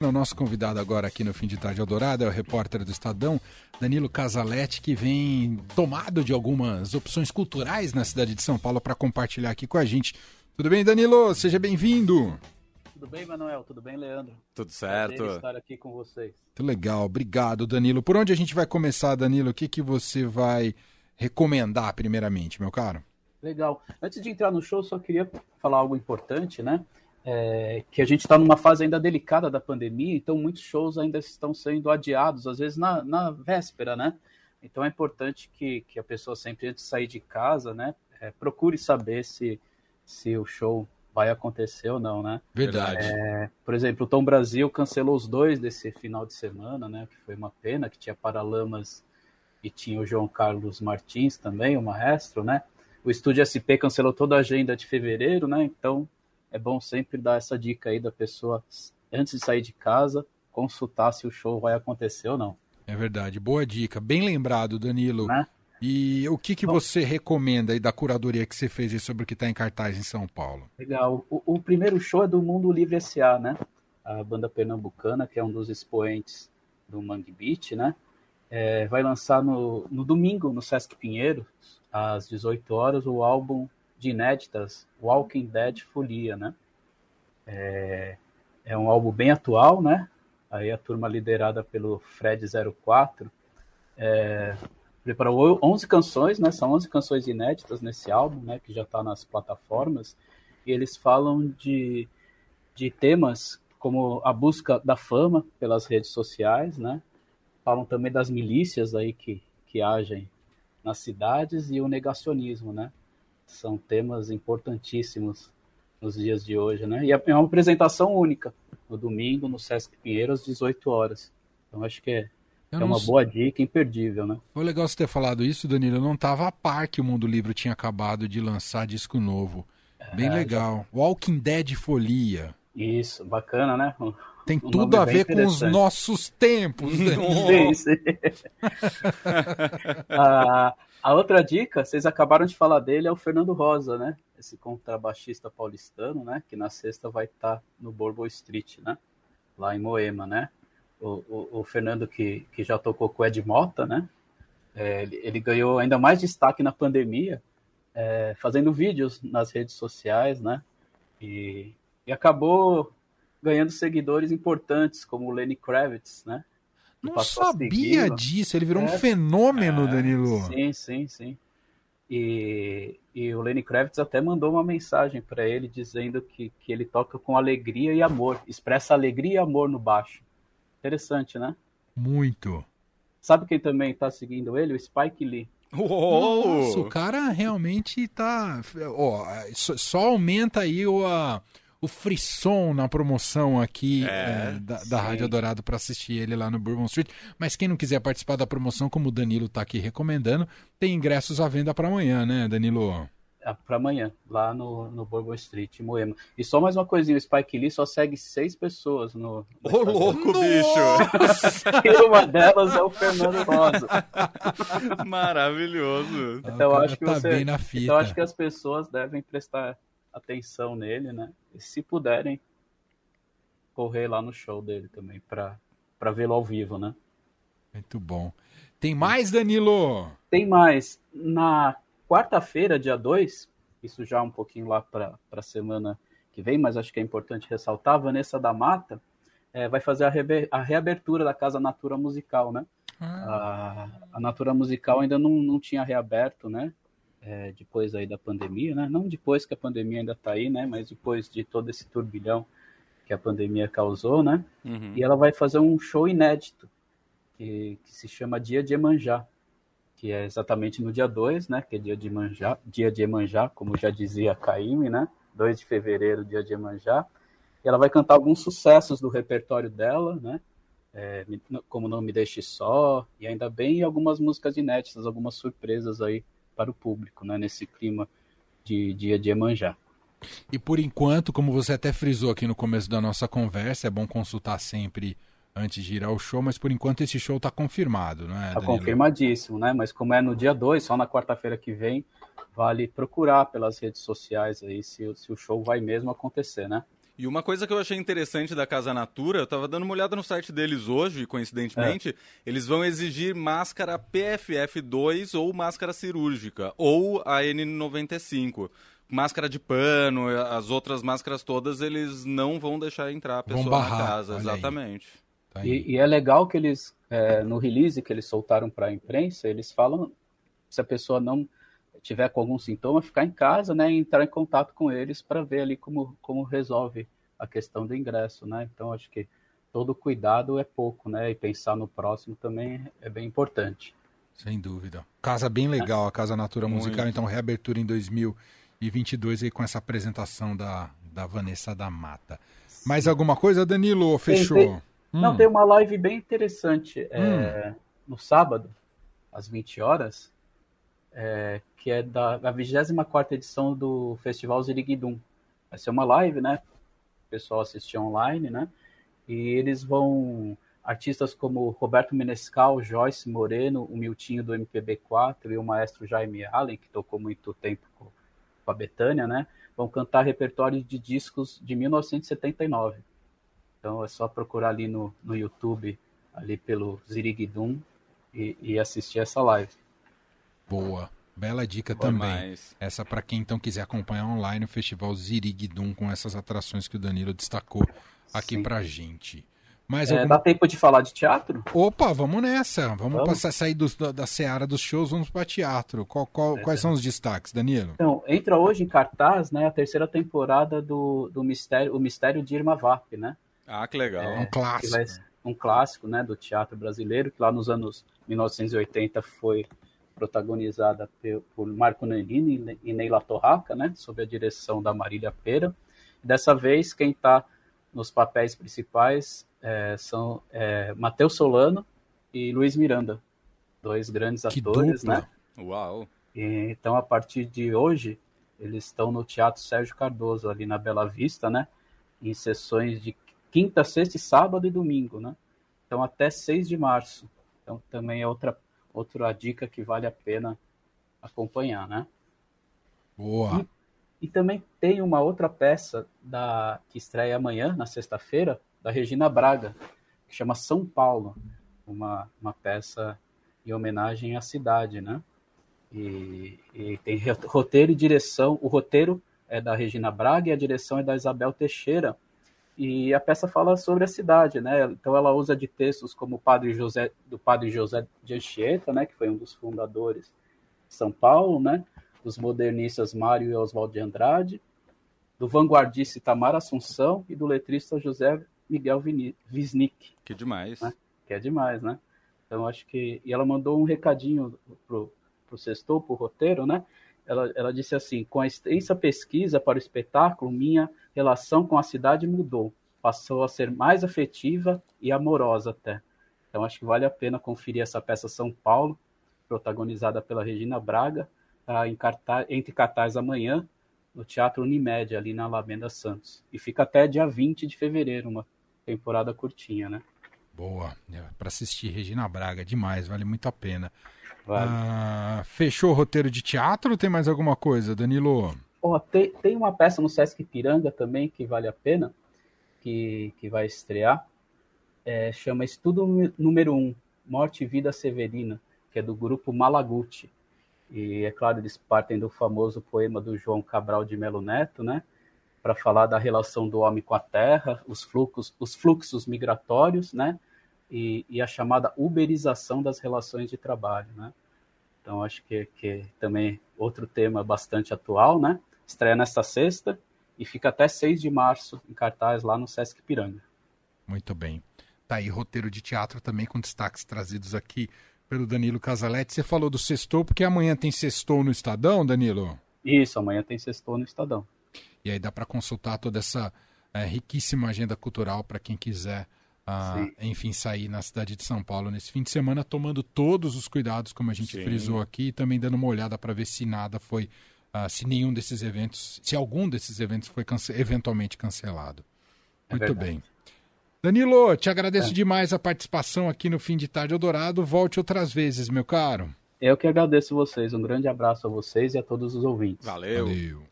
O nosso convidado agora aqui no Fim de Tarde Eldorado é o repórter do Estadão, Danilo Casaletti, que vem tomado de algumas opções culturais na cidade de São Paulo para compartilhar aqui com a gente. Tudo bem, Danilo? Seja bem-vindo. Tudo bem, Manuel? Tudo bem, Leandro? Tudo certo. Prazer estar aqui com vocês. Muito legal, obrigado, Danilo. Por onde a gente vai começar, Danilo? O que, que você vai recomendar primeiramente, meu caro? Legal. Antes de entrar no show, só queria falar algo importante, né? É, que a gente está numa fase ainda delicada da pandemia, então muitos shows ainda estão sendo adiados, às vezes na, na véspera, né? Então é importante que, que a pessoa sempre, antes de sair de casa, né, é, procure saber se, se o show vai acontecer ou não, né? Verdade. É, por exemplo, o Tom Brasil cancelou os dois desse final de semana, né? Que foi uma pena, que tinha Paralamas e tinha o João Carlos Martins também, o maestro, né? O Estúdio SP cancelou toda a agenda de fevereiro, né? Então é bom sempre dar essa dica aí da pessoa, antes de sair de casa, consultar se o show vai acontecer ou não. É verdade, boa dica. Bem lembrado, Danilo. Né? E o que, que bom, você recomenda aí da curadoria que você fez sobre o que está em cartaz em São Paulo? Legal. O, o, primeiro show é do Mundo Livre S.A., né? A banda pernambucana, que é um dos expoentes do Mangue Beat, né? É, vai lançar no, no domingo, no Sesc Pinheiro, às 18 horas, o álbum de inéditas Walking Dead Folia, né? É, é um álbum bem atual, né? Aí a turma liderada pelo Fred 04 é, preparou 11 canções, né? São 11 canções inéditas nesse álbum, né? Que já está nas plataformas. E eles falam de, de temas como a busca da fama pelas redes sociais, né? Falam também das milícias aí que, que agem nas cidades e o negacionismo, né? São temas importantíssimos nos dias de hoje, né? E é, é uma apresentação única, no domingo, no Sesc Pinheiro, às 18 horas. Então acho que é, é uma boa dica, imperdível, né? Foi legal você ter falado isso, Danilo. Eu não estava a par que o Mundo Livre tinha acabado de lançar disco novo. Bem é, legal. Já... Walking Dead Folia. Isso, bacana, né? Tem tudo a ver com os nossos tempos. Né? sim, sim. ah, a outra dica, vocês acabaram de falar dele, é o Fernando Rosa, né? Esse contrabaixista paulistano, né? Que na sexta vai estar tá no Bourbon Street, né? Lá em Moema, né? O, o, o, Fernando que, que já tocou com o Ed Mota, né? É, ele, ele, ganhou ainda mais destaque na pandemia, é, fazendo vídeos nas redes sociais, né? E, e acabou ganhando seguidores importantes, como o Lenny Kravitz, né? Não sabia disso, ele virou é, um fenômeno, é, Danilo. Sim, sim, sim. E, e o Lenny Kravitz até mandou uma mensagem para ele dizendo que, que ele toca com alegria e amor, expressa alegria e amor no baixo. Interessante, né? Muito. Sabe quem também tá seguindo ele? O Spike Lee. Uou! Nossa, o cara realmente tá. Ó, só aumenta aí o. A o frisson na promoção aqui é, é, da, da Rádio Dourado para assistir ele lá no Bourbon Street. Mas quem não quiser participar da promoção, como o Danilo está aqui recomendando, tem ingressos à venda para amanhã, né, Danilo? É, para amanhã, lá no, no Bourbon Street, em Moema. E só mais uma coisinha, o Spike Lee só segue seis pessoas no... Ô, oh, louco, bicho! e uma delas é o Fernando Rosa. Maravilhoso. Então, acho que tá você... Então, acho que as pessoas devem prestar atenção nele, né? E se puderem, correr lá no show dele também, para vê-lo ao vivo, né? Muito bom. Tem mais, Danilo? Tem mais. Na quarta-feira, dia 2, isso já um pouquinho lá para a semana que vem, mas acho que é importante ressaltar, a Vanessa da Mata é, vai fazer a, a, reabertura da Casa Natura Musical, né? Ah. A, a Natura Musical ainda não, não tinha reaberto, né? É, depois aí da pandemia, né? Não depois que a pandemia ainda está aí, né? Mas depois de todo esse turbilhão que a pandemia causou, né? Uhum. E ela vai fazer um show inédito que, que, se chama Dia de Emanjá, que é exatamente no dia 2, né? Que é dia de Emanjá, dia de Emanjá, como já dizia a Caíme, né? 2 de fevereiro, dia de Emanjá. E ela vai cantar alguns sucessos do repertório dela, né? É, como Não Me Deixe Só, e ainda bem algumas músicas inéditas, algumas surpresas aí para o público, né, nesse clima de dia de Emanjá. E por enquanto, como você até frisou aqui no começo da nossa conversa, é bom consultar sempre antes de ir ao show, mas por enquanto esse show está confirmado, não é? Está confirmadíssimo, né? Mas como é no dia 2, só na quarta-feira que vem, vale procurar pelas redes sociais aí se, se o show vai mesmo acontecer, né? E uma coisa que eu achei interessante da Casa Natura, eu estava dando uma olhada no site deles hoje, coincidentemente, é. eles vão exigir máscara PFF2 ou máscara cirúrgica, ou a N95. Máscara de pano, as outras máscaras todas, eles não vão deixar entrar a pessoa barrar, na casa, exatamente. Tá e, e, é legal que eles, é, no release que eles soltaram para a imprensa, eles falam se a pessoa não tiver com algum sintoma, ficar em casa, né, e entrar em contato com eles para ver ali como, como resolve a questão do ingresso, né? Então acho que todo cuidado é pouco, né? E pensar no próximo também é bem importante. Sem dúvida. Casa bem legal, a Casa Natura Musical, então reabertura em 2022 aí com essa apresentação da, da Vanessa da Mata. Mais alguma coisa, Danilo? Fechou? Tem, tem... Hum. Não, tem uma live bem interessante é, hum. no sábado, às 20 horas, é, que é da, da 24 edição do Festival Ziriguidum. Vai ser uma live, né? O pessoal assistir online, né? E eles vão. Artistas como Roberto Menescal, Joyce Moreno, o Miltinho do MPB4 e o maestro Jaime Allen, que tocou muito tempo com, a Betânia, né? Vão cantar repertórios de discos de 1979. Então é só procurar ali no, no YouTube, ali pelo Ziriguidum, e, e assistir essa live. Boa. Bela dica Boa também. Mais. Essa para quem então quiser acompanhar online o Festival Ziriguidum com essas atrações que o Danilo destacou aqui Sim. pra gente. Mas é, algum... Dá tempo de falar de teatro? Opa, vamos nessa. Vamos, vamos. passar sair do, da, da seara dos shows, vamos para teatro. Qual, qual, é, quais são os destaques, Danilo? Então, entra hoje em cartaz né, a terceira temporada do, do Mistério, o Mistério de Irma Vap, né? Ah, que legal. É, um clássico. Vai, um clássico né, do teatro brasileiro, que lá nos anos 1980 foi protagonizada por Marco Nanini e Neila Torraca, né, sob a direção da Marília Pera. Dessa vez, quem está nos papéis principais é, são é, Matheus Solano e Luiz Miranda, dois grandes que atores, dupla. né? Uau! E, então, a partir de hoje, eles estão no Teatro Sérgio Cardoso, ali na Bela Vista, né? Em sessões de quinta, sexta, sábado e domingo, né? Então, até 6 de março. Então, também é outra outra dica que vale a pena acompanhar, né? Boa. E, e, também tem uma outra peça da que estreia amanhã, na sexta-feira, da Regina Braga, que chama São Paulo, uma, uma peça em homenagem à cidade, né? E, e tem roteiro e direção. O roteiro é da Regina Braga e a direção é da Isabel Teixeira e a peça fala sobre a cidade, né? Então ela usa de textos como o padre José do padre José de Anchieta, né, que foi um dos fundadores de São Paulo, né? Dos modernistas Mário e Oswaldo de Andrade, do vanguardista Itamar Assunção e do letrista José Miguel Wisnik. Que demais. Né? Que é demais, né? Então acho que e ela mandou um recadinho pro pro Sextou, pro roteiro, né? ela, ela disse assim: com a extensa pesquisa para o espetáculo, minha relação com a cidade mudou, passou a ser mais afetiva e amorosa até. Então acho que vale a pena conferir essa peça São Paulo, protagonizada pela Regina Braga, tá em cartaz, entre cartaz amanhã no Teatro Unimed, ali na Alameda Santos. E fica até dia 20 de fevereiro, uma temporada curtinha, né? Boa, é, para assistir Regina Braga, demais, vale muito a pena. Vale. Ah, fechou o roteiro de teatro ou tem mais alguma coisa, Danilo? Tem, tem uma peça no Sesc Piranga também que vale a pena, que, que vai estrear. É, chama Estudo Número 1, Morte e Vida Severina, que é do grupo Malaguti. E é claro, eles partem do famoso poema do João Cabral de Melo Neto, né? Para falar da relação do homem com a terra, os fluxos, os fluxos migratórios, né? e, e, a chamada uberização das relações de trabalho, né? Então, acho que, que também outro tema bastante atual, né? Estreia nesta sexta e fica até 6 de março em cartaz lá no Sesc Piranga. Muito bem. Tá aí roteiro de teatro também com destaques trazidos aqui pelo Danilo Casaletti. Você falou do sextou, porque amanhã tem sextou no Estadão, Danilo? Isso, amanhã tem sextou no Estadão. E aí dá para consultar toda essa é, riquíssima agenda cultural para quem quiser a, enfim, sair na cidade de São Paulo nesse fim de semana, tomando todos os cuidados, como a gente Sim. frisou aqui, e também dando uma olhada para ver se nada foi, uh, se nenhum desses eventos, se algum desses eventos foi cance eventualmente cancelado. É Muito verdade. bem. Danilo, te agradeço é. demais a participação aqui no Fim de Tarde Eldorado. Volte outras vezes, meu caro. Eu que agradeço vocês. Um grande abraço a vocês e a todos os ouvintes. Valeu. Valeu.